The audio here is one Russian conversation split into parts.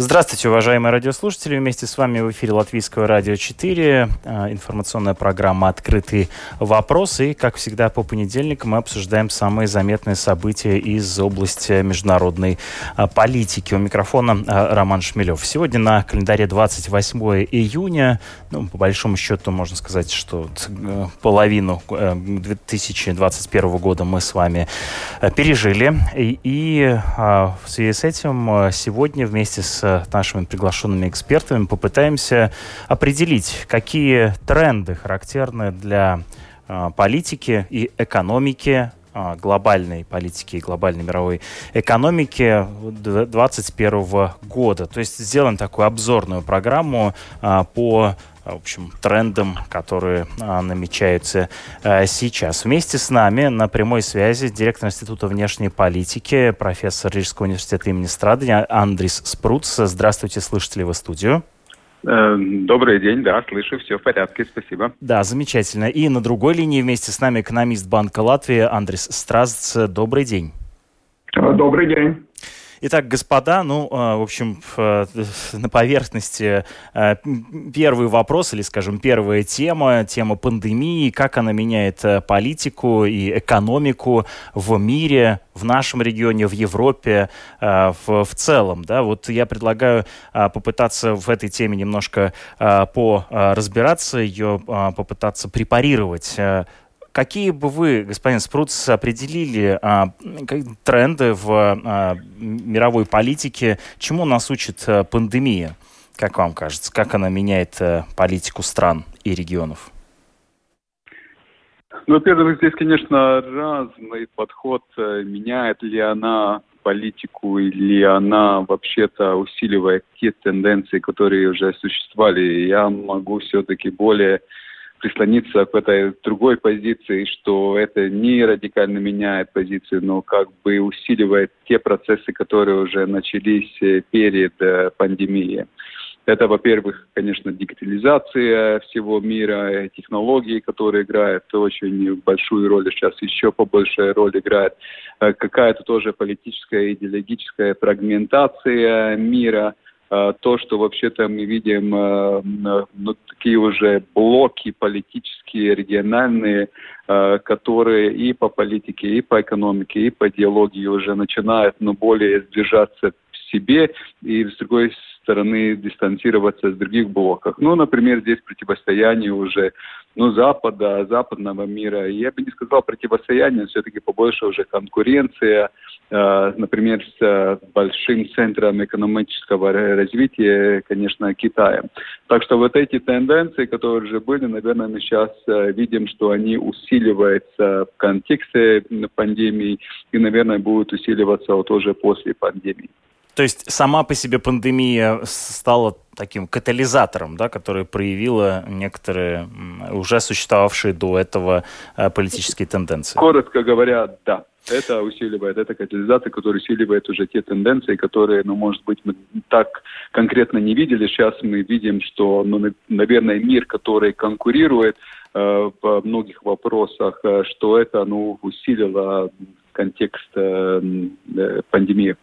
Здравствуйте, уважаемые радиослушатели. Вместе с вами в эфире Латвийского радио 4. А, информационная программа «Открытый вопрос». И, как всегда, по понедельникам мы обсуждаем самые заметные события из области международной а, политики. У микрофона а, Роман Шмелев. Сегодня на календаре 28 июня. Ну, по большому счету, можно сказать, что э, половину 2021 э, года мы с вами э, пережили. И, и в связи с этим сегодня вместе с нашими приглашенными экспертами попытаемся определить, какие тренды характерны для а, политики и экономики а, глобальной политики и глобальной мировой экономики 2021 года. То есть сделаем такую обзорную программу по в общем, трендам, которые а, намечаются а, сейчас. Вместе с нами на прямой связи директор Института внешней политики, профессор Рижского университета имени Страдания Андрис Спруц. Здравствуйте, слышите ли вы студию? Э, добрый день, да, слышу, все в порядке, спасибо. Да, замечательно. И на другой линии вместе с нами экономист Банка Латвии Андрис Стразц. Добрый день. Добрый день. Итак, господа, ну, а, в общем, на поверхности а, первый вопрос, или, скажем, первая тема, тема пандемии, как она меняет политику и экономику в мире, в нашем регионе, в Европе, а, в, в целом, да, вот я предлагаю попытаться в этой теме немножко по разбираться, ее попытаться препарировать Какие бы вы, господин Спруц, определили а, тренды в а, мировой политике? Чему нас учит а, пандемия, как вам кажется? Как она меняет а, политику стран и регионов? Ну, во-первых, здесь, конечно, разный подход. Э, меняет ли она политику или она вообще-то усиливает те тенденции, которые уже существовали. Я могу все-таки более прислониться к этой другой позиции, что это не радикально меняет позицию, но как бы усиливает те процессы, которые уже начались э, перед э, пандемией. Это, во-первых, конечно, дигитализация всего мира, технологии, которые играют очень большую роль, сейчас еще побольшая роль играет. Э, какая-то тоже политическая, идеологическая фрагментация мира – Э, то, что вообще-то мы видим э, ну, такие уже блоки политические, региональные, э, которые и по политике, и по экономике, и по идеологии уже начинают ну, более сближаться себе и, с другой стороны, дистанцироваться с других блоков. Ну, например, здесь противостояние уже ну, Запада, западного мира. Я бы не сказал противостояние, все-таки побольше уже конкуренция, э, например, с э, большим центром экономического развития, конечно, Китаем. Так что вот эти тенденции, которые уже были, наверное, мы сейчас э, видим, что они усиливаются в контексте пандемии и, наверное, будут усиливаться вот уже после пандемии. То есть сама по себе пандемия стала таким катализатором, да, который проявила некоторые уже существовавшие до этого э, политические тенденции. Коротко говоря, да. Это усиливает, это катализатор, который усиливает уже те тенденции, которые, ну, может быть, мы так конкретно не видели. Сейчас мы видим, что, ну, наверное, мир, который конкурирует э, в многих вопросах, э, что это, ну, усилило контекст э, э, пандемии.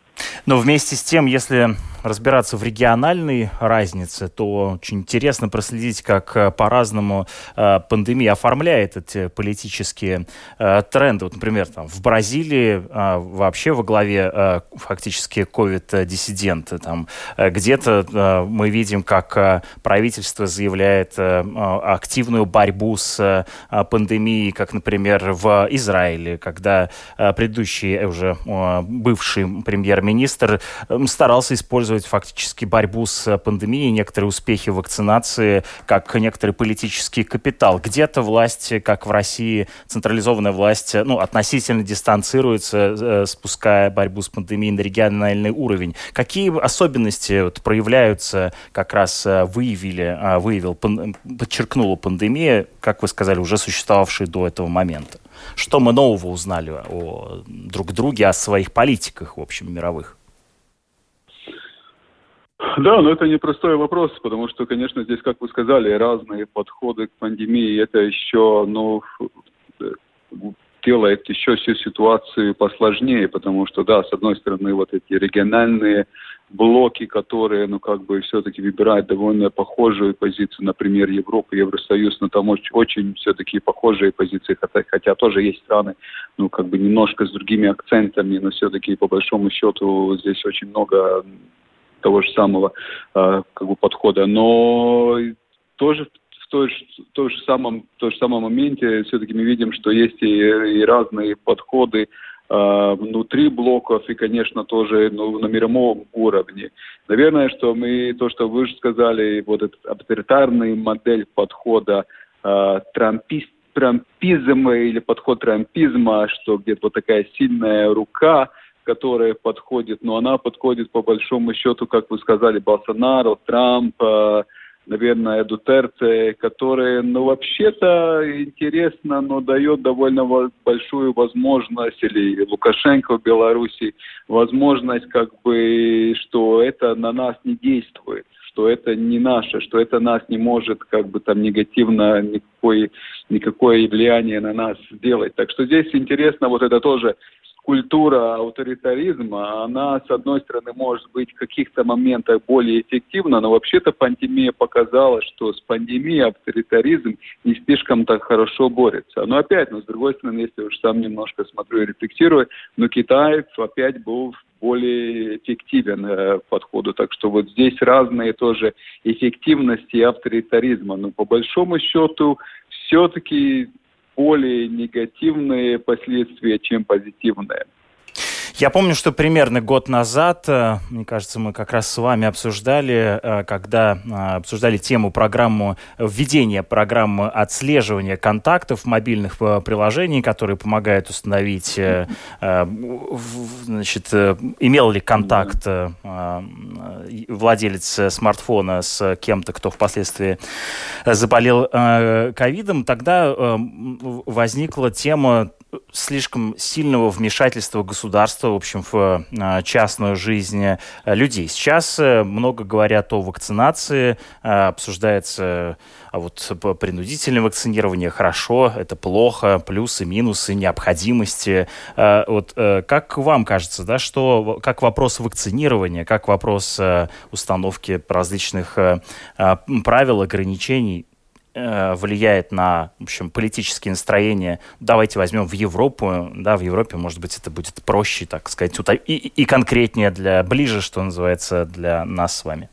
Но вместе с тем, если разбираться в региональной разнице, то очень интересно проследить, как э, по-разному э, пандемия оформляет эти политические э, тренды. Вот, например, там, в Бразилии вообще во главе фактически ковид-диссиденты. Там, где-то мы видим, как правительство заявляет активную борьбу с пандемией, как, например, в Израиле, когда предыдущий уже бывший премьер-министр э, старался использовать фактически борьбу с пандемией, некоторые успехи вакцинации, как некоторый политический капитал. Где-то власть, как в России, централизованная власть, ну, относительно дистанцируется, э, спуская борьбу с пандемией на региональный уровень. Какие особенности вот, проявляются, как раз э, выявили, а, выявил, подчеркнула пандемия, как вы сказали, уже существовавшие до этого момента? Что мы нового узнали о друг друге, о своих политиках, в общем, мировых? Да, но это непростой вопрос, потому что, конечно, здесь, как вы сказали, разные подходы к пандемии. Это еще, ну, делает еще всю ситуацию посложнее, потому что, да, с одной стороны, вот эти региональные блоки, которые, ну, как бы все-таки выбирают довольно похожую позицию, например, Европа, Евросоюз, но там очень, очень все-таки похожие позиции, хотя, хотя тоже есть страны, ну, как бы немножко с другими акцентами, но все-таки по большому счету здесь очень много того же самого э, как бы подхода. Но тоже в той в той же самом, в том же самом моменте все-таки мы видим, что есть и, и разные подходы э, внутри блоков и, конечно, тоже ну, на мировом уровне. Наверное, что мы, то, что вы же сказали, вот этот авторитарный модель подхода э, трампист, трампизма или подход трампизма, что где-то вот такая сильная рука – которая подходит, но она подходит по большому счету, как вы сказали, Болсонaro, Трамп, наверное, Дутерте, которые, ну, вообще-то интересно, но дает довольно большую возможность, или Лукашенко в Беларуси, возможность, как бы, что это на нас не действует что это не наше, что это нас не может как бы там негативно никакое, никакое влияние на нас сделать. Так что здесь интересно вот это тоже культура авторитаризма, она, с одной стороны, может быть в каких-то моментах более эффективна, но вообще-то пандемия показала, что с пандемией авторитаризм не слишком так хорошо борется. Но опять, но с другой стороны, если уж сам немножко смотрю и рефлексирую, но Китай опять был более эффективен э, подходу. Так что вот здесь разные тоже эффективности авторитаризма. Но по большому счету все-таки более негативные последствия, чем позитивные. Я помню, что примерно год назад, э, мне кажется, мы как раз с вами обсуждали, э, когда э, обсуждали тему программу введения программы отслеживания контактов мобильных приложений, которые помогают установить, значит, имел ли контакт владелец смартфона с кем-то, кто впоследствии заболел ковидом. Тогда возникла тема слишком сильного вмешательства государства, в общем, в э, частную жизнь э, людей. Сейчас э, много говорят о вакцинации, обсуждается а вот принудительное вакцинирование хорошо, это плохо, плюсы, минусы, необходимости. Вот как вам кажется, да, что как вопрос вакцинирования, как вопрос установки различных правил, ограничений влияет на, в общем, политические настроения. Давайте возьмем в Европу, да, в Европе, может быть, это будет проще, так сказать, и, и конкретнее для, ближе, что называется, для нас с вами.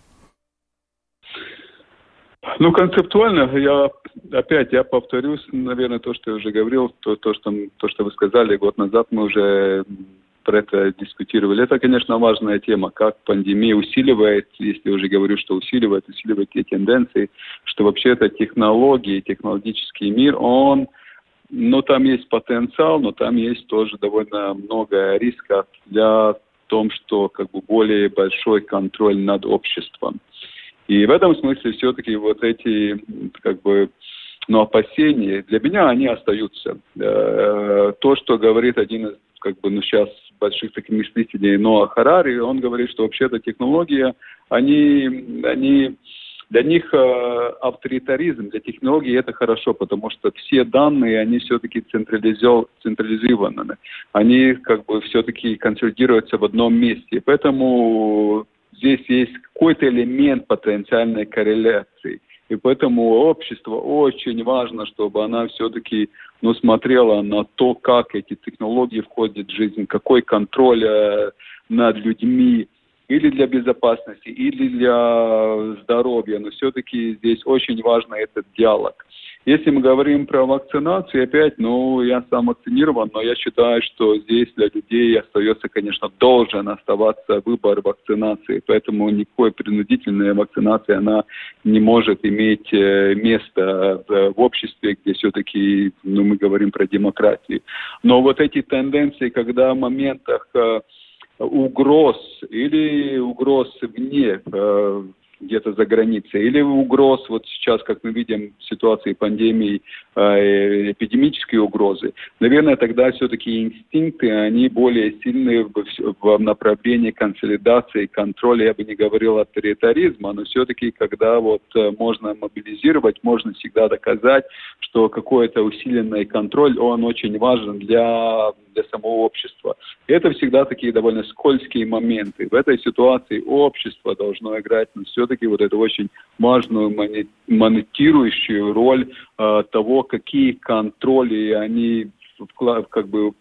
Ну, концептуально, я опять, я повторюсь, наверное, то, что я уже говорил, то, то, что, то, что вы сказали год назад, мы уже про это дискутировали. Это, конечно, важная тема, как пандемия усиливает, если уже говорю, что усиливает, усиливает те тенденции, что вообще это технологии, технологический мир, он, ну, там есть потенциал, но там есть тоже довольно много рисков для том, что как бы более большой контроль над обществом. И в этом смысле все-таки вот эти как бы ну, опасения, для меня они остаются. Э, то, что говорит один из как бы, ну, сейчас больших таких мыслителей Ноа Харари, он говорит, что вообще-то технология, они, они для них э, авторитаризм, для технологий это хорошо, потому что все данные, они все-таки централизованы. Они как бы все-таки консолидируются в одном месте. Поэтому здесь есть какой-то элемент потенциальной корреляции. И поэтому общество очень важно, чтобы она все-таки ну, смотрела на то, как эти технологии входят в жизнь, какой контроль э, над людьми, или для безопасности, или для здоровья. Но все-таки здесь очень важно этот диалог. Если мы говорим про вакцинацию, опять, ну, я сам вакцинирован, но я считаю, что здесь для людей остается, конечно, должен оставаться выбор вакцинации, поэтому никакой принудительной вакцинации, она не может иметь э, место в, обществе, где все-таки, ну, мы говорим про демократию. Но вот эти тенденции, когда в моментах э, угроз или угроз вне э, где-то за границей, или угроз, вот сейчас, как мы видим ситуации пандемии, э, эпидемические угрозы, наверное, тогда все-таки инстинкты, они более сильные в, в направлении консолидации, контроля, я бы не говорил авторитаризма, но все-таки, когда вот э, можно мобилизировать, можно всегда доказать, что какой-то усиленный контроль, он очень важен для для самого общества. И это всегда такие довольно скользкие моменты. В этой ситуации общество должно играть но все-таки вот эту очень важную монетирующую роль э, того, какие контроли они как бы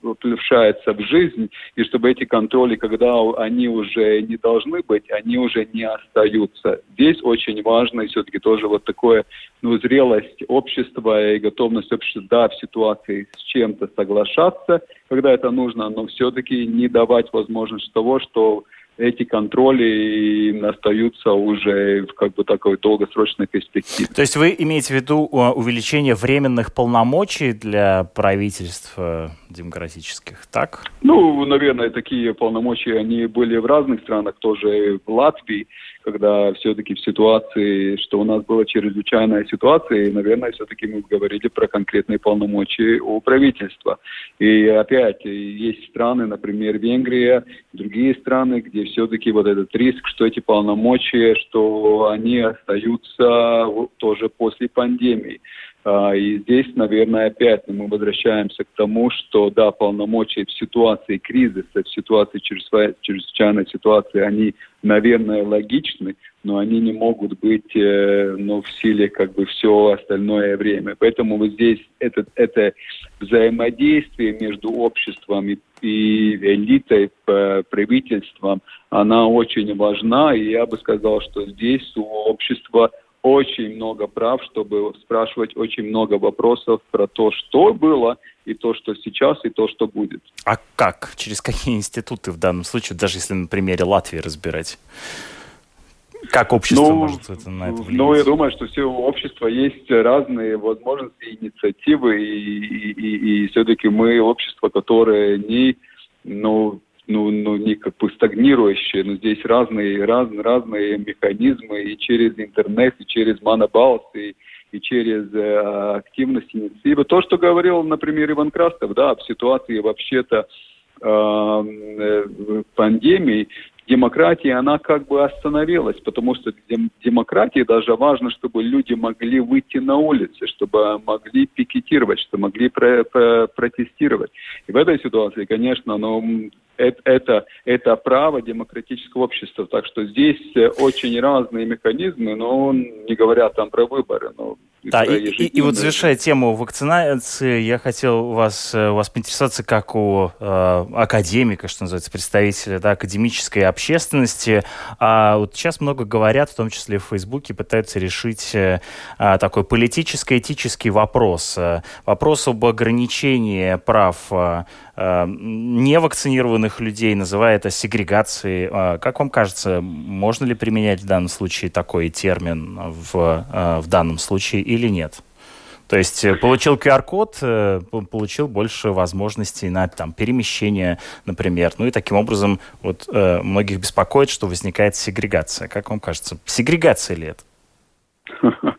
включается в жизнь, и чтобы эти контроли, когда они уже не должны быть, они уже не остаются. Здесь очень важно все-таки тоже вот такое, ну, зрелость общества и готовность общества, да, в ситуации с чем-то соглашаться, когда это нужно, но все-таки не давать возможность того, что эти контроли остаются уже в как бы такой долгосрочной перспективе. То есть вы имеете в виду э, увеличение временных полномочий для правительств э, демократических, так? Ну, наверное, такие полномочия, они были в разных странах, тоже в Латвии, когда все-таки в ситуации, что у нас была чрезвычайная ситуация, и, наверное, все-таки мы говорили про конкретные полномочия у правительства. И опять, есть страны, например, Венгрия, другие страны, где все-таки вот этот риск, что эти полномочия, что они остаются тоже после пандемии. А, и здесь, наверное, опять мы возвращаемся к тому, что, да, полномочия в ситуации кризиса, в ситуации чрезвычайной ситуации, они, наверное, логичны, но они не могут быть э, ну, в силе как бы все остальное время. Поэтому вот здесь это, это взаимодействие между обществом и, и элитой, правительством, она очень важна, и я бы сказал, что здесь у общества очень много прав, чтобы спрашивать очень много вопросов про то, что было, и то, что сейчас, и то, что будет. А как? Через какие институты в данном случае, даже если на примере Латвии разбирать? Как общество ну, может это, на это влиять? Ну, я думаю, что все у общества есть разные возможности, инициативы, и, и, и, и все-таки мы общество, которое не, ну, ну, ну, не как бы стагнирующие, но здесь разные, разные, разные механизмы и через интернет, и через монобалс, и, и через э, активность инициативы. То, что говорил, например, Иван Крастов, да, в ситуации вообще-то э, э, пандемии, демократия, она как бы остановилась, потому что дем демократии даже важно, чтобы люди могли выйти на улицы, чтобы могли пикетировать, чтобы могли про про протестировать. И в этой ситуации, конечно, ну, это, это, это право демократического общества. Так что здесь э, очень разные механизмы, но не говоря там про выборы. Но да, и, и, и вот завершая тему вакцинации, я хотел вас, э, вас поинтересоваться как у э, академика, что называется, представителя да, академической общественности. А вот сейчас много говорят, в том числе в Фейсбуке, пытаются решить э, а, такой политическо-этический вопрос. Э, вопрос об ограничении прав э невакцинированных людей, называя это сегрегацией. Э, как вам кажется, можно ли применять в данном случае такой термин в, э, в данном случае или нет. То есть э, получил QR-код, э, получил больше возможностей на там, перемещение, например. Ну и таким образом вот, э, многих беспокоит, что возникает сегрегация. Как вам кажется, сегрегация ли это?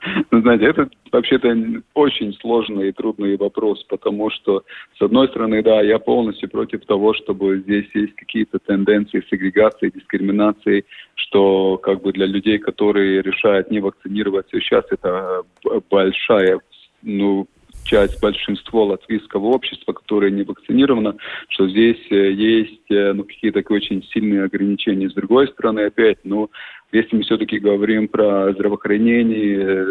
Знаете, это вообще-то очень сложный и трудный вопрос, потому что, с одной стороны, да, я полностью против того, чтобы здесь есть какие-то тенденции сегрегации, дискриминации, что как бы для людей, которые решают не вакцинироваться, сейчас это большая ну, часть, большинство латвийского общества, которое не вакцинировано, что здесь э, есть э, ну, какие-то очень сильные ограничения. С другой стороны, опять, ну, если мы все-таки говорим про здравоохранение,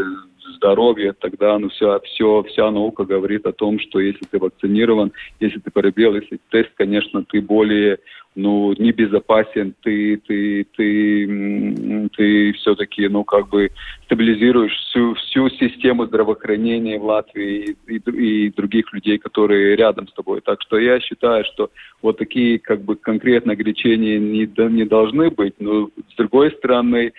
здоровье, тогда ну, все, все, вся наука говорит о том, что если ты вакцинирован, если ты пробел, если тест, конечно, ты более ну, небезопасен, ты, ты, ты, ты все-таки, ну, как бы стабилизируешь всю, всю систему здравоохранения в Латвии и, и, и других людей, которые рядом с тобой. Так что я считаю, что вот такие, как бы, конкретные ограничения не, не должны быть, но, с другой стороны,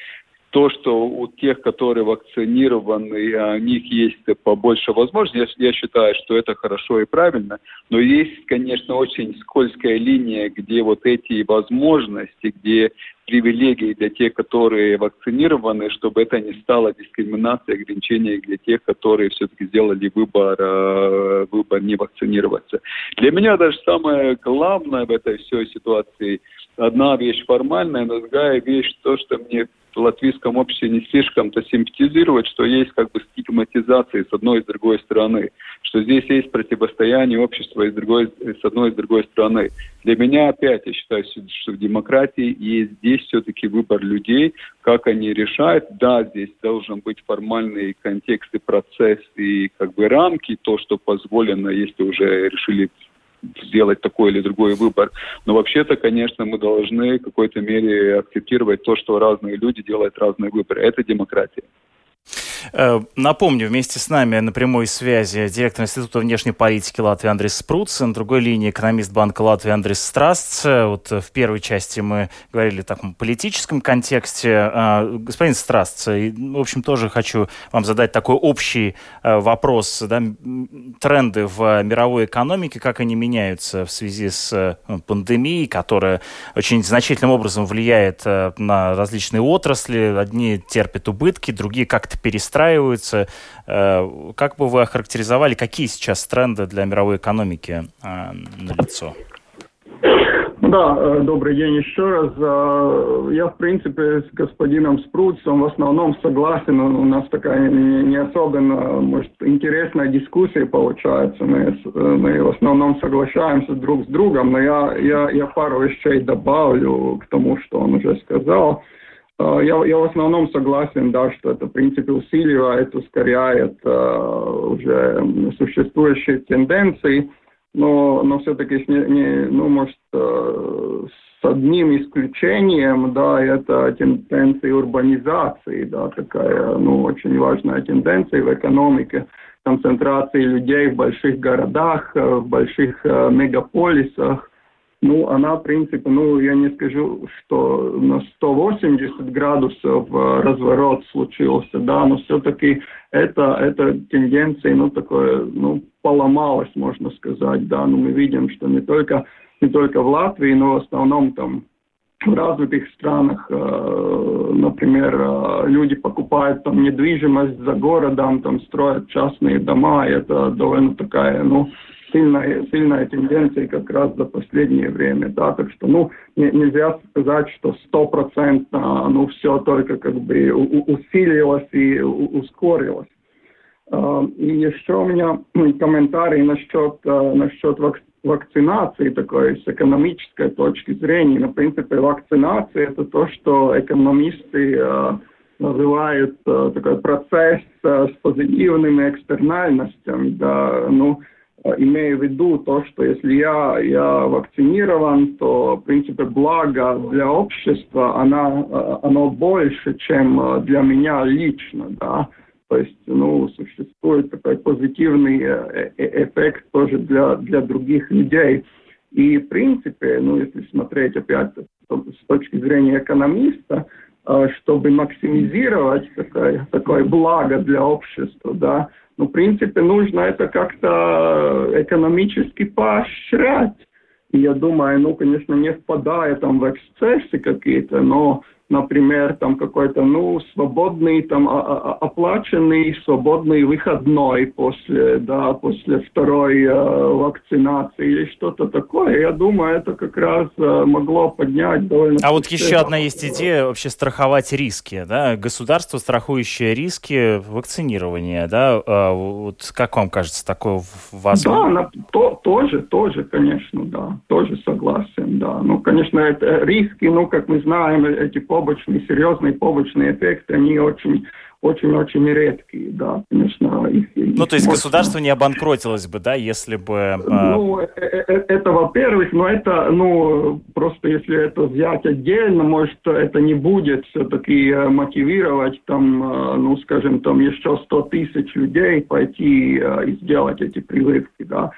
то, что у тех, которые вакцинированы, у них есть побольше возможностей, я, я считаю, что это хорошо и правильно. Но есть, конечно, очень скользкая линия, где вот эти возможности, где привилегии для тех, которые вакцинированы, чтобы это не стало дискриминацией, ограничением для тех, которые все-таки сделали выбор, э, выбор не вакцинироваться. Для меня даже самое главное в этой всей ситуации – одна вещь формальная, но другая вещь то, что мне в латвийском обществе не слишком-то симпатизировать, что есть как бы стигматизация с одной и с другой стороны, что здесь есть противостояние общества и с, другой, с одной и с другой стороны. Для меня опять, я считаю, что в демократии есть здесь все-таки выбор людей, как они решают. Да, здесь должен быть формальный контекст и процесс и как бы рамки, то, что позволено, если уже решили сделать такой или другой выбор. Но вообще-то, конечно, мы должны в какой-то мере акцептировать то, что разные люди делают разные выборы. Это демократия. Э, напомню, вместе с нами на прямой связи директор Института внешней политики Латвии Андрей Спруц, на другой линии экономист Банка Латвии Андрей Страстц. Вот в первой части мы говорили о таком политическом контексте. Э, господин Страстц, в общем, тоже хочу вам задать такой общий э, вопрос. Да, тренды в мировой экономике, как они меняются в связи с пандемией, которая очень значительным образом влияет на различные отрасли. Одни терпят убытки, другие как-то перестают перестраиваются. Э, как бы вы охарактеризовали, какие сейчас тренды для мировой экономики э, на лицо? Да, э, добрый день еще раз. Я, в принципе, с господином Спруцем в основном согласен. У нас такая не особенно, может, интересная дискуссия получается. Мы, мы в основном соглашаемся друг с другом, но я, я, я пару вещей добавлю к тому, что он уже сказал. Я, я в основном согласен, да, что это, в принципе, усиливает, ускоряет uh, уже существующие тенденции, но, но все-таки, не, не, ну, может, uh, с одним исключением, да, это тенденция урбанизации, да, такая, ну, очень важная тенденция в экономике, концентрации людей в больших городах, в больших uh, мегаполисах, ну, она, в принципе, ну, я не скажу, что на 180 градусов э, разворот случился, да, но все-таки это, эта тенденция, ну, такое, ну, поломалась, можно сказать, да, но мы видим, что не только, не только в Латвии, но в основном там в развитых странах, э, например, э, люди покупают там недвижимость за городом, там строят частные дома, и это довольно такая, ну, сильная, сильная тенденция как раз за последнее время, да, так что, ну, не, нельзя сказать, что стопроцентно, ну, все только как бы усилилось и ускорилось. А, и еще у меня комментарий насчет, а, насчет вакцинации такой с экономической точки зрения. Ну, в принципе, вакцинация это то, что экономисты а, называют такой процесс с позитивными экстернальностями. Да, ну, Э, имея в виду то, что если я, я вакцинирован, то, в принципе, благо для общества, она, э, оно больше, чем э, для меня лично, да. То есть, ну, существует такой позитивный эффект тоже для, для других людей. И, в принципе, ну, если смотреть опять с точки зрения экономиста, чтобы максимизировать такое, такое благо для общества, да, ну, в принципе, нужно это как-то экономически поощрять. И я думаю, ну, конечно, не впадая там в эксцессы какие-то, но например, там какой-то, ну, свободный, там, а, а, а, оплаченный свободный выходной после, да, после второй э, вакцинации или что-то такое, я думаю, это как раз э, могло поднять довольно... А вот еще одна есть идея вообще страховать риски, да, государство, страхующее риски вакцинирования, да, э, вот как вам кажется, такое возможно? Да, на, то, тоже, тоже, конечно, да, тоже согласен, да, ну, конечно, это риски, ну, как мы знаем, эти побочные, серьезные побочные эффекты, они очень очень-очень редкие, да, конечно. Их, ну, то есть государство не обанкротилось бы, да, если бы... А, ну, это, это во-первых, но это, ну, просто если это взять отдельно, может, это не будет все-таки мотивировать, там, ну, скажем, там еще 100 тысяч людей пойти и сделать эти прививки, да.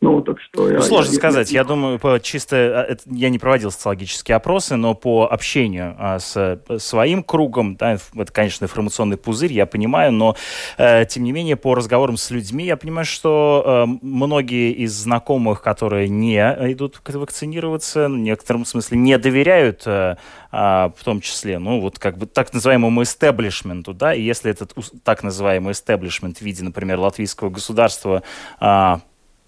Ну, так что я, Сложно я, сказать. Я, я думаю, по чисто... А, я не проводил социологические опросы, но по общению а, с своим кругом, да, это, конечно, информационный пузырь, я понимаю, но, э, тем не менее, по разговорам с людьми, я понимаю, что э, многие из знакомых, которые не идут вакцинироваться, в некотором смысле не доверяют, э, э, в том числе, ну, вот как бы так называемому истеблишменту, да, и если этот так называемый истеблишмент в виде, например, латвийского государства э,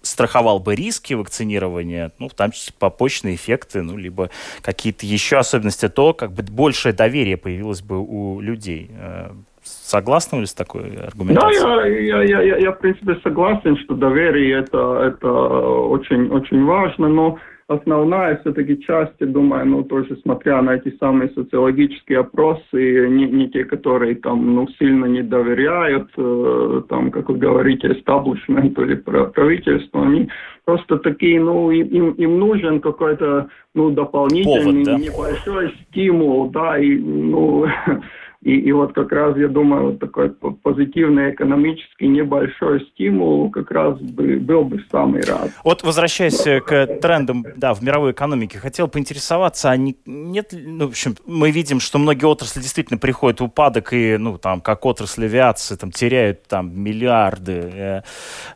страховал бы риски вакцинирования, ну, в том числе побочные эффекты, ну, либо какие-то еще особенности, то как бы большее доверие появилось бы у людей. Э, согласны ли с такой аргументацией? Да, я, я, я, я, в принципе, согласен, что доверие это, это очень, очень важно, но основная все-таки часть, я думаю, ну, тоже смотря на эти самые социологические опросы, не, не те, которые там, ну, сильно не доверяют, э, там, как вы говорите, эстаблишменту или правительству, они просто такие, ну, им, им нужен какой-то, ну, дополнительный Повод, да? небольшой стимул, да, и, ну, И, и вот как раз, я думаю, вот такой позитивный экономический небольшой стимул как раз бы, был бы самый рад. Вот возвращаясь к трендам да, в мировой экономике, хотел поинтересоваться, а не, нет ну, в общем, мы видим, что многие отрасли действительно приходят в упадок, и, ну, там, как отрасль авиации, там, теряют там миллиарды э,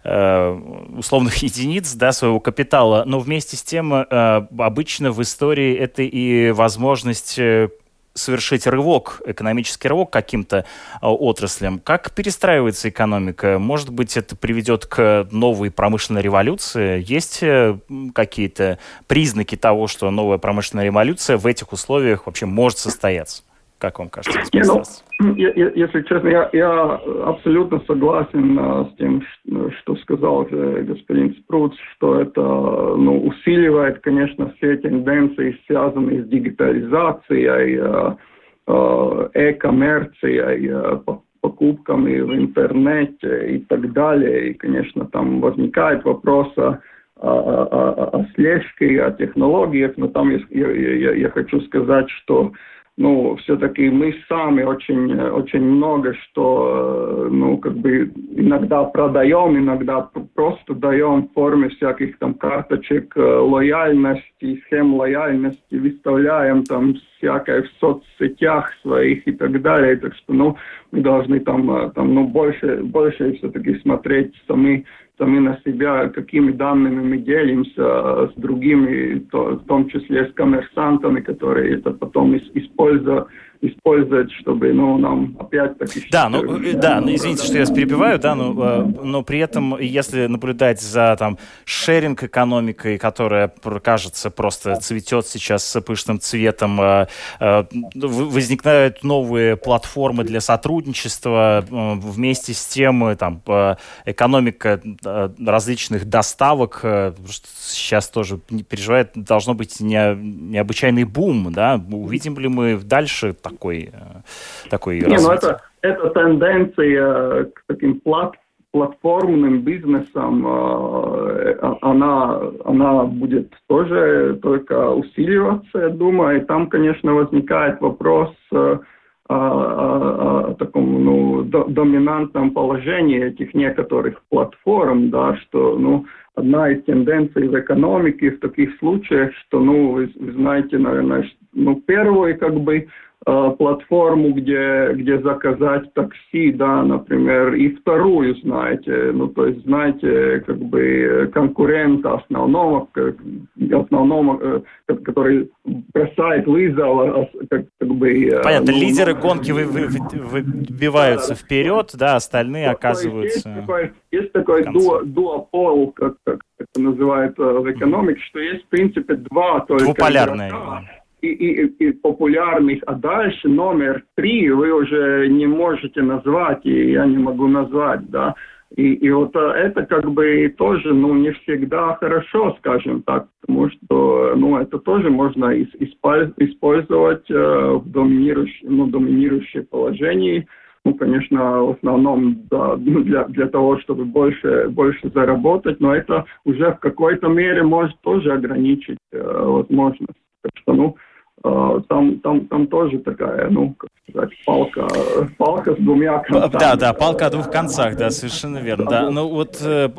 э, условных единиц, да, своего капитала, но вместе с тем э, обычно в истории это и возможность э, совершить рывок, экономический рывок каким-то а, отраслям. Как перестраивается экономика? Может быть, это приведет к новой промышленной революции? Есть э, какие-то признаки того, что новая промышленная революция в этих условиях вообще может состояться? Как вам кажется? Не, ну, если честно, я, я абсолютно согласен uh, с тем, что сказал uh, господин Спруц, что это ну, усиливает, конечно, все тенденции, связанные с дигитализацией, uh, uh, э-коммерцией, uh, покупками в интернете и так далее. И, конечно, там возникает вопрос о, о, о, о слежке, о технологиях, но там я, я, я хочу сказать, что ну, все-таки мы сами очень, очень много что, ну, как бы иногда продаем, иногда просто даем в форме всяких там карточек э, лояльности, схем лояльности, выставляем там всякое в соцсетях своих и так далее. Так что, ну, мы должны там, э, там ну, больше, больше все-таки смотреть сами сами на себя, какими данными мы делимся с другими, то, в том числе с коммерсантами, которые это потом используют использовать, чтобы, ну, нам опять-таки... Да, ну, да, ну, извините, что я перебиваю, да, но, э, но при этом, если наблюдать за, там, шеринг-экономикой, которая, кажется, просто цветет сейчас с пышным цветом, э, э, возникают новые платформы для сотрудничества, вместе с тем, там, экономика различных доставок сейчас тоже переживает, должно быть не, необычайный бум, да, увидим ли мы дальше такой, э, такой Не, ну это, это тенденция к таким плат, платформным бизнесам, э, а, она, она будет тоже только усиливаться, я думаю. И там, конечно, возникает вопрос э, о, о, о таком ну, доминантном положении этих некоторых платформ, да, что ну, одна из тенденций в экономике в таких случаях, что, ну, вы, вы знаете, наверное, ну, первый как бы Э, платформу, где, где заказать такси, да, например, и вторую, знаете, ну, то есть, знаете, как бы конкурента основного, основного, э, который бросает вызов, а, как, как бы... Э, Понятно, ну, лидеры ну, гонки вы, вы, выбиваются да, вперед, да, остальные оказываются... Есть такой, есть такой дуопол, как, как это называется в экономике, что есть, в принципе, два только... Двуполярные. Игрока, и, и, и популярных, а дальше номер три вы уже не можете назвать, и я не могу назвать, да. И, и вот это как бы тоже, ну, не всегда хорошо, скажем так, потому что, ну, это тоже можно использовать в доминирующем, ну, доминирующем положении, ну, конечно, в основном да, для, для того, чтобы больше, больше заработать, но это уже в какой-то мере может тоже ограничить э, возможность. Так что, ну, там, там, там тоже такая, ну, как сказать, палка, палка с двумя концами. Да, да, палка о двух концах, да, совершенно верно. Да. Ну вот, э,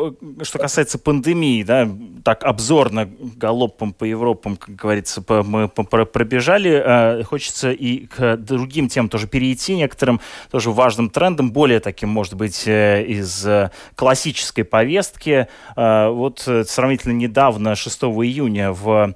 что касается пандемии, да, так обзорно галопом по Европам, как говорится, мы пробежали, э, хочется и к другим тем тоже перейти, некоторым тоже важным трендам, более таким, может быть, э, из классической повестки. Вот сравнительно недавно, 6 июня, в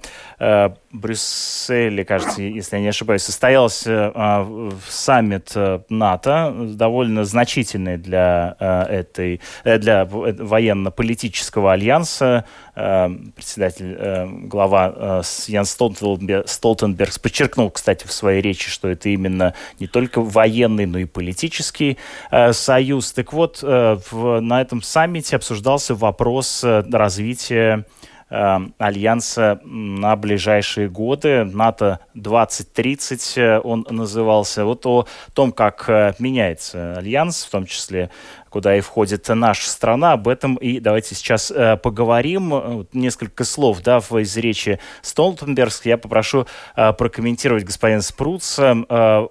Брюсселе, кажется, если я не ошибаюсь, состоялся э, саммит э, НАТО, довольно значительный для э, этой, э, для военно-политического альянса. Э, председатель, э, глава э, Ян Столтенберг, подчеркнул, кстати, в своей речи, что это именно не только военный, но и политический э, союз. Так вот, э, в, на этом саммите обсуждался вопрос э, развития Э, альянса на ближайшие годы. НАТО 2030 э, он назывался. Вот о том, как э, меняется альянс, в том числе куда и входит наша страна. Об этом и давайте сейчас э, поговорим. Несколько слов да, из речи Столтенберг я попрошу э, прокомментировать господин Спруц. Э,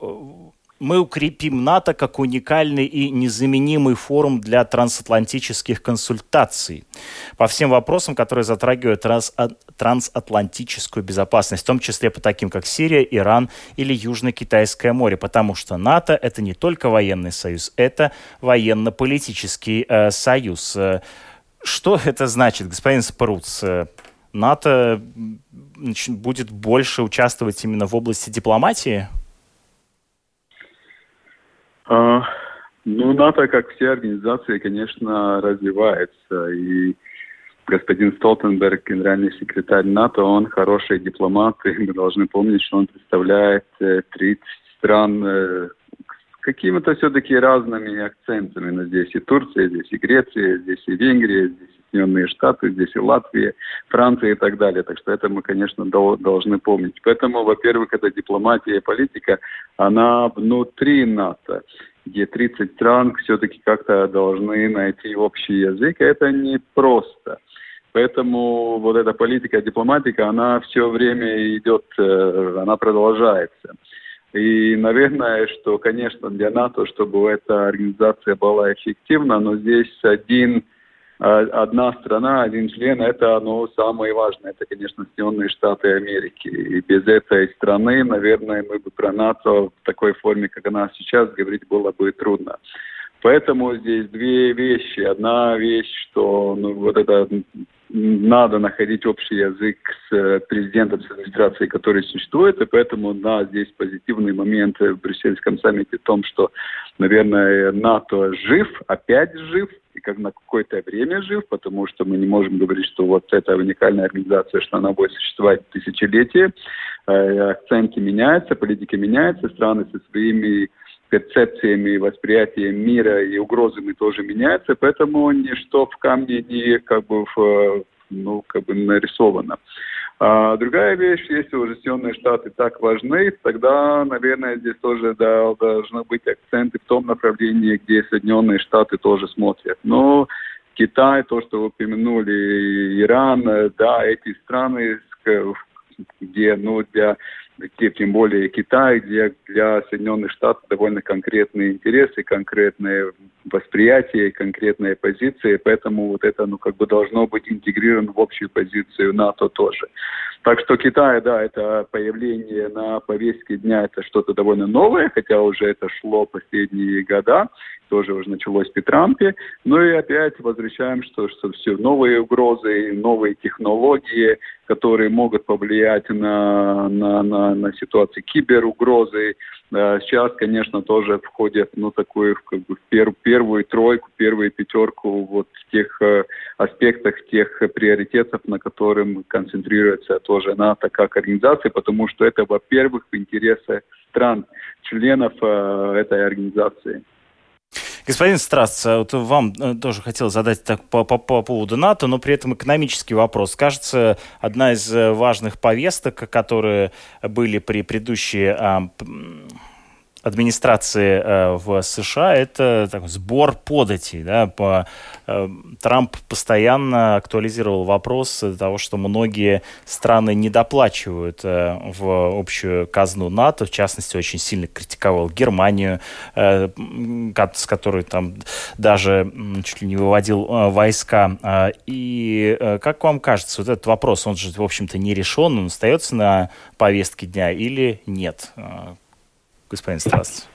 мы укрепим НАТО как уникальный и незаменимый форум для трансатлантических консультаций по всем вопросам, которые затрагивают транс трансатлантическую безопасность, в том числе по таким, как Сирия, Иран или Южно-Китайское море, потому что НАТО – это не только военный союз, это военно-политический э, союз. Что это значит, господин Спруц? НАТО будет больше участвовать именно в области дипломатии? А, ну, НАТО, как все организации, конечно, развивается. И господин Столтенберг, генеральный секретарь НАТО, он хороший дипломат, и мы должны помнить, что он представляет 30 э, стран э, с какими-то все-таки разными акцентами. Но здесь и Турция, здесь и Греция, здесь и Венгрия, здесь Соединенные Штаты, здесь и Латвия, Франция и так далее. Так что это мы, конечно, должны помнить. Поэтому, во-первых, эта дипломатия и политика, она внутри НАТО где 30 стран все-таки как-то должны найти общий язык. Это не просто. Поэтому вот эта политика, дипломатика, она все время идет, э, она продолжается. И, наверное, что, конечно, для НАТО, чтобы эта организация была эффективна, но здесь один а, одна страна, один член, это ну, самое важное, это, конечно, Соединенные Штаты Америки. И без этой страны, наверное, мы бы про НАТО в такой форме, как она сейчас, говорить было бы трудно. Поэтому здесь две вещи. Одна вещь, что ну, вот это надо находить общий язык с э, президентом, с администрацией, который существует, и поэтому, да, здесь позитивный момент в брюссельском саммите в том, что, наверное, НАТО жив, опять жив, и как на какое-то время жив, потому что мы не можем говорить, что вот эта уникальная организация, что она будет существовать тысячелетия. Э, акценты меняются, политика меняется, страны со своими перцепциями, восприятием мира и угрозами тоже меняется, поэтому ничто в камне не как бы в, ну, как бы нарисовано. А другая вещь, если уже Соединенные Штаты так важны, тогда, наверное, здесь тоже да, должны быть акценты в том направлении, где Соединенные Штаты тоже смотрят. Но Китай, то, что вы упомянули, Иран, да, эти страны, где, ну, для тем более Китай, где для Соединенных Штатов довольно конкретные интересы, конкретные восприятия, конкретные позиции, поэтому вот это, ну, как бы должно быть интегрировано в общую позицию НАТО тоже. Так что Китай, да, это появление на повестке дня, это что-то довольно новое, хотя уже это шло последние года, тоже уже началось при Трампе. Ну и опять возвращаем, что, что все новые угрозы, новые технологии, которые могут повлиять на, на, на, на ситуацию киберугрозы. Сейчас, конечно, тоже входят ну, такую, как бы, пер, первую тройку, первую пятерку вот в тех э, аспектах, тех приоритетов, на которых концентрируется тоже НАТО как организация, потому что это, во-первых, в интересах стран, членов э, этой организации. Господин Страс, вот вам э, тоже хотел задать так по, по, по поводу НАТО, но при этом экономический вопрос. Кажется, одна из э, важных повесток, которые были при предыдущей администрации э, в США это так, сбор податей. Да, по, э, Трамп постоянно актуализировал вопрос того, что многие страны не доплачивают э, в общую казну НАТО. В частности, очень сильно критиковал Германию, э, с которой там даже чуть ли не выводил войска. Э, и как вам кажется, вот этот вопрос, он же, в общем-то, не решен, он остается на повестке дня или нет? Э, господин Страс?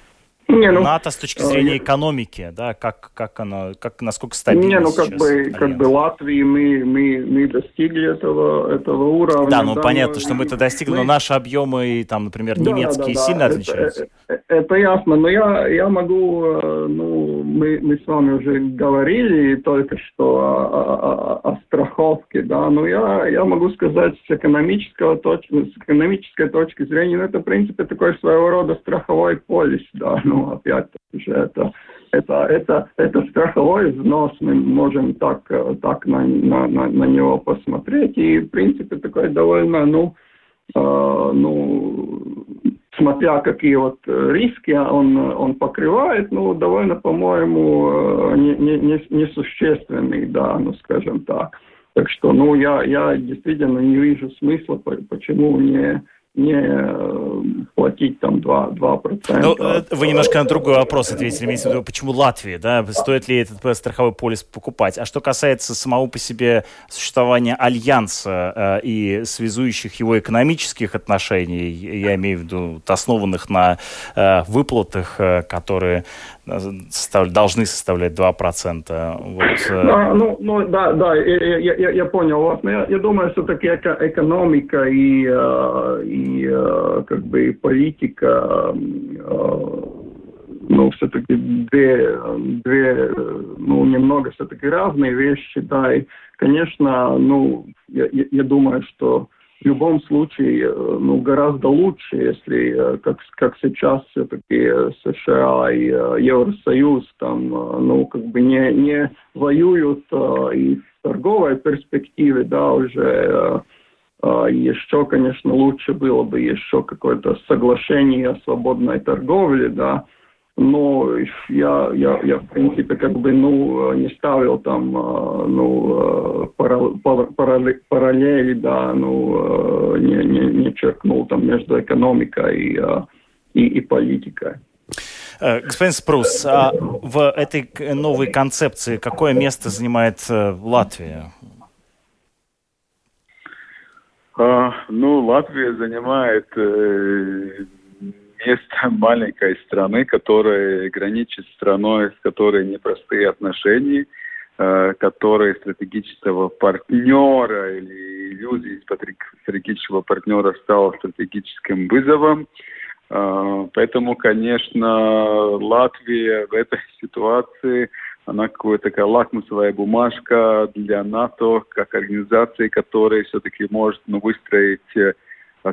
Не, ну, НАТО с точки зрения э, экономики, да, как, как оно, как, насколько стабильно Не, ну как бы, альянс. как бы Латвии мы, мы, мы достигли этого, этого уровня. Да, ну да, понятно, мы, что мы это достигли, мы... но наши объемы, там, например, да, немецкие да, да, сильно да, отличаются. Это, это, это ясно, но я, я могу, э, ну, мы, мы с вами уже говорили только что о, о, о страховке, да, но я, я могу сказать с экономического точки, с экономической точки зрения, ну, это, в принципе, такой своего рода страховой полис, да, ну, ну, опять же, это, это, это, это страховой взнос, мы можем так, так на, на, на, него посмотреть, и, в принципе, такой довольно, ну, э, ну, смотря какие вот риски он, он покрывает, ну, довольно, по-моему, не, не, несущественный, да, ну, скажем так. Так что, ну, я, я действительно не вижу смысла, почему не не э, платить там 2%. 2%. Ну, э, вы немножко на другой вопрос ответили, имеется в виду, почему Латвия, да, стоит ли этот страховой полис покупать. А что касается самого по себе существования альянса э, и связующих его экономических отношений, я имею в виду основанных на э, выплатах, э, которые состав, должны составлять 2%. Вот, э... да, ну, ну, да, да, я, я, я понял вас. Но я, я думаю, все-таки экономика и, и и э, как бы политика, э, ну, все-таки две, две, ну, немного все-таки разные вещи, да, и, конечно, ну, я, я думаю, что в любом случае, э, ну, гораздо лучше, если, как, как сейчас все-таки США и Евросоюз там, ну, как бы не, не воюют и в торговой перспективе, да, уже еще, конечно, лучше было бы еще какое-то соглашение о свободной торговле, да, но я, я, я в принципе, как бы, ну, не ставил там, а, ну, параллели, параллели да, ну, не, не, не черкнул там между экономикой и, а, и, и политикой. Э, господин Спрус, а в этой новой концепции какое место занимает э, Латвия? А, ну, Латвия занимает э, место маленькой страны, которая граничит с страной, с которой непростые отношения, э, которой стратегического партнера или иллюзии стратегического партнера стала стратегическим вызовом. Э, поэтому, конечно, Латвия в этой ситуации – она какая-то такая лакмусовая бумажка для НАТО, как организации, которая все-таки может ну, выстроить э,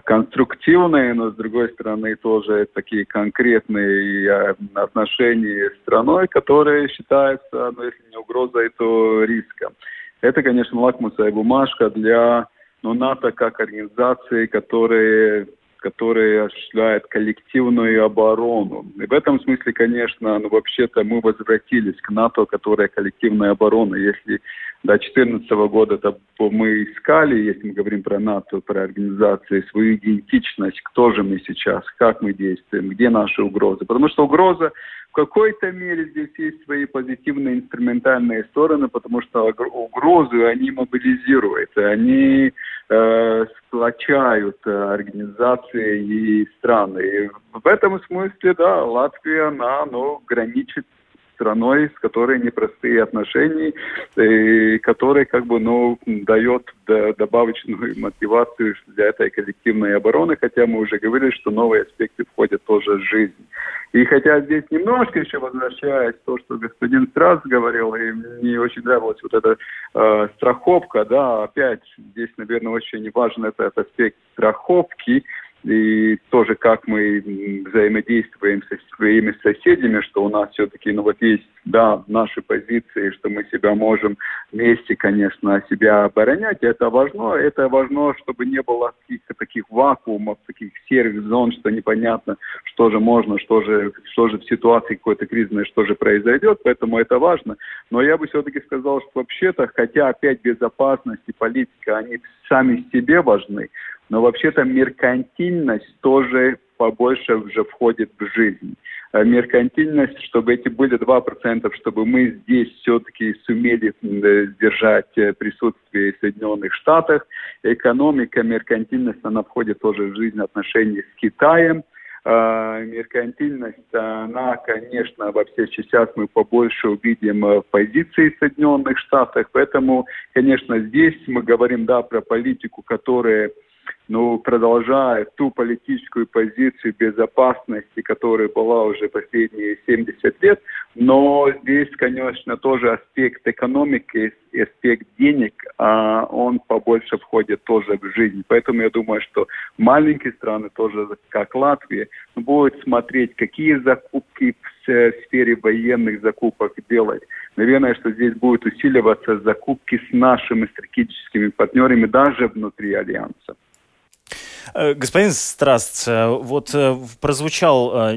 конструктивные, но с другой стороны тоже такие конкретные э, отношения с страной, которые считаются, ну, если не угрозой, то риском. Это, конечно, лакмусовая бумажка для ну, НАТО как организации, которые которые осуществляют коллективную оборону. И в этом смысле, конечно, ну, вообще-то мы возвратились к НАТО, которая коллективная оборона. Если до 2014 года это мы искали, если мы говорим про НАТО, про организации, свою идентичность, кто же мы сейчас, как мы действуем, где наши угрозы. Потому что угроза в какой-то мере здесь есть свои позитивные инструментальные стороны, потому что угрозы, они мобилизируют, они э, сплочают э, организации и страны. И в этом смысле, да, Латвия, она, ну, граничит страной, с которой непростые отношения, и которая как бы, ну, дает добавочную мотивацию для этой коллективной обороны, хотя мы уже говорили, что новые аспекты входят тоже в жизнь. И хотя здесь немножко еще возвращаясь то, что господин Страс говорил, и мне очень нравилась вот эта э, страховка, да, опять здесь, наверное, очень важен этот аспект страховки, и тоже как мы взаимодействуем со своими соседями, что у нас все-таки, ну вот есть, да, наши позиции, что мы себя можем вместе, конечно, себя оборонять, это важно, это важно, чтобы не было каких-то таких вакуумов, таких серых зон, что непонятно, что же можно, что же, что же в ситуации какой-то кризисной, что же произойдет, поэтому это важно. Но я бы все-таки сказал, что вообще-то, хотя опять безопасность и политика, они сами себе важны, но вообще-то меркантильность тоже побольше уже входит в жизнь. Э, меркантильность, чтобы эти были 2%, чтобы мы здесь все-таки сумели сдержать э, присутствие в Соединенных Штатах. Экономика, меркантильность, она входит тоже в жизнь отношений с Китаем. Э, меркантильность, она, конечно, во всех частях мы побольше увидим в позиции Соединенных Штатов. Поэтому, конечно, здесь мы говорим, да, про политику, которая ну, продолжая ту политическую позицию безопасности, которая была уже последние 70 лет, но здесь, конечно, тоже аспект экономики, аспект денег, а он побольше входит тоже в жизнь. Поэтому я думаю, что маленькие страны, тоже как Латвия, будут смотреть, какие закупки в сфере военных закупок делать. Наверное, что здесь будут усиливаться закупки с нашими стратегическими партнерами даже внутри Альянса. Э, господин Страст, э, вот э, прозвучал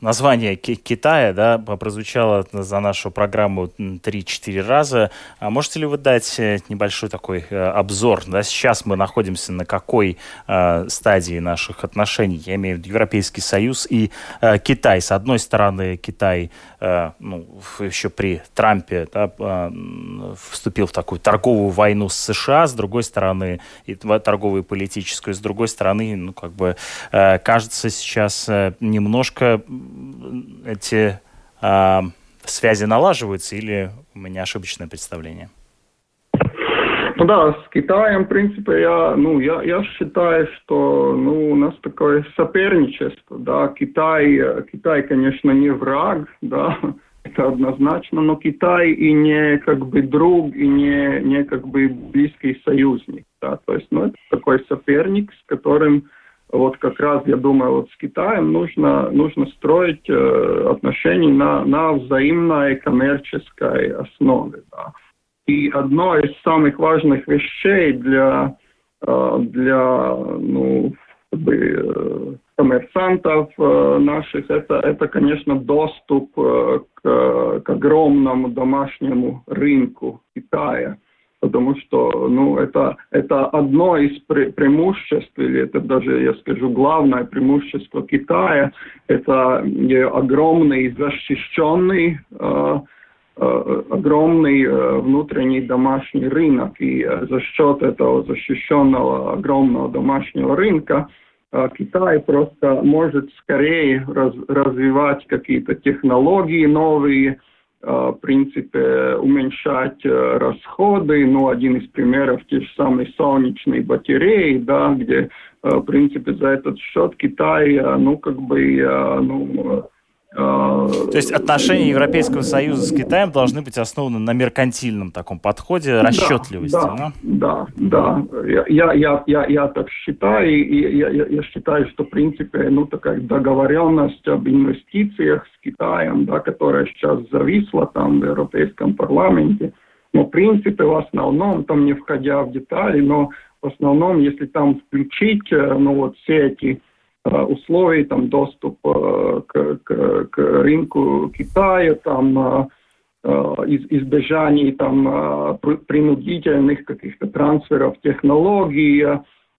название Китая, да, прозвучало за нашу программу 3-4 раза. А можете ли вы дать э, небольшой такой э, обзор? Да, сейчас мы находимся на какой э, стадии наших отношений? Я имею в виду Европейский Союз и э, Китай. С одной стороны, Китай э, ну, еще при Трампе да, э, вступил в такую торговую войну с США, с другой стороны, и торговую и политическую, с другой стороны, ну, как бы, кажется, сейчас э, немножко эти э, связи налаживаются или у меня ошибочное представление? Ну да, с Китаем, в принципе, я, ну, я, я считаю, что ну, у нас такое соперничество, да, Китай, Китай, конечно, не враг, да, это однозначно, но Китай и не как бы друг, и не, не как бы близкий союзник, да, то есть, ну, это такой соперник, с которым вот как раз, я думаю, вот с Китаем нужно, нужно строить э, отношения на, на взаимной коммерческой основе. Да. И одно из самых важных вещей для, э, для ну, как бы, э, коммерсантов э, наших, это, это, конечно, доступ э, к, к огромному домашнему рынку Китая потому что ну, это, это одно из пре преимуществ, или это даже, я скажу, главное преимущество Китая, это огромный защищенный э, э, огромный э, внутренний домашний рынок, и за счет этого защищенного огромного домашнего рынка Китай просто может скорее раз, развивать какие-то технологии новые, Э, в принципе, уменьшать э, расходы. Ну, один из примеров те же самые солнечные батареи, да, где, э, в принципе, за этот счет Китай, ну, как бы, ну, то есть отношения Европейского Союза с Китаем должны быть основаны на меркантильном таком подходе, расчетливости. Да, да, да. да. Я, я, я, я так считаю, и я, я, я считаю, что, в принципе, ну, такая договоренность об инвестициях с Китаем, да, которая сейчас зависла там в Европейском парламенте, но, в принципе, в основном, там не входя в детали, но в основном, если там включить, э, ну, вот все эти условий, там, доступ э, к, к, к рынку Китая, там, э, из, избежание там, принудительных каких-то трансферов технологий,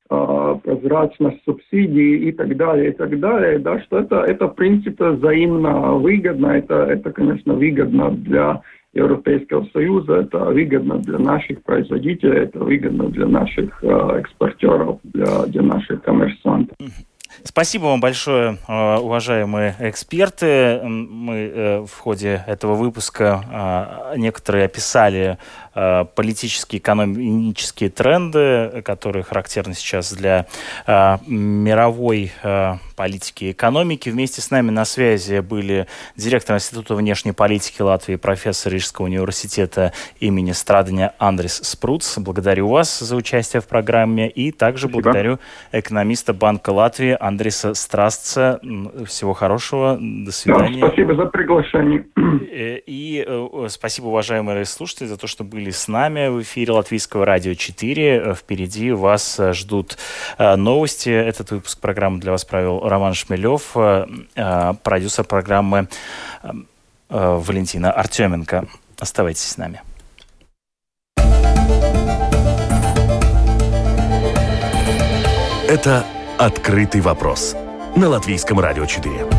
прозрачность субсидий и так далее, и так далее, да, что это, это в принципе взаимно выгодно, это, это, конечно, выгодно для Европейского Союза, это выгодно для наших производителей, это выгодно для наших экспортеров, для, для наших коммерсантов. Спасибо вам большое, э, уважаемые эксперты. Мы э, в ходе этого выпуска э, некоторые описали политические, экономические тренды, которые характерны сейчас для э, мировой э, политики и экономики. Вместе с нами на связи были директор Института внешней политики Латвии, профессор Рижского университета имени Страдания Андрес Спруц. Благодарю вас за участие в программе и также Спасибо. благодарю экономиста Банка Латвии Андреса Страстца. Всего хорошего, до свидания. Да, спасибо за приглашение. Э, и, и э, спасибо, уважаемые слушатели, за то, что были с нами в эфире Латвийского радио 4. Впереди вас ждут э, новости. Этот выпуск программы для вас провел Роман Шмелев, э, э, продюсер программы э, Валентина Артеменко. Оставайтесь с нами. Это «Открытый вопрос» на Латвийском радио 4.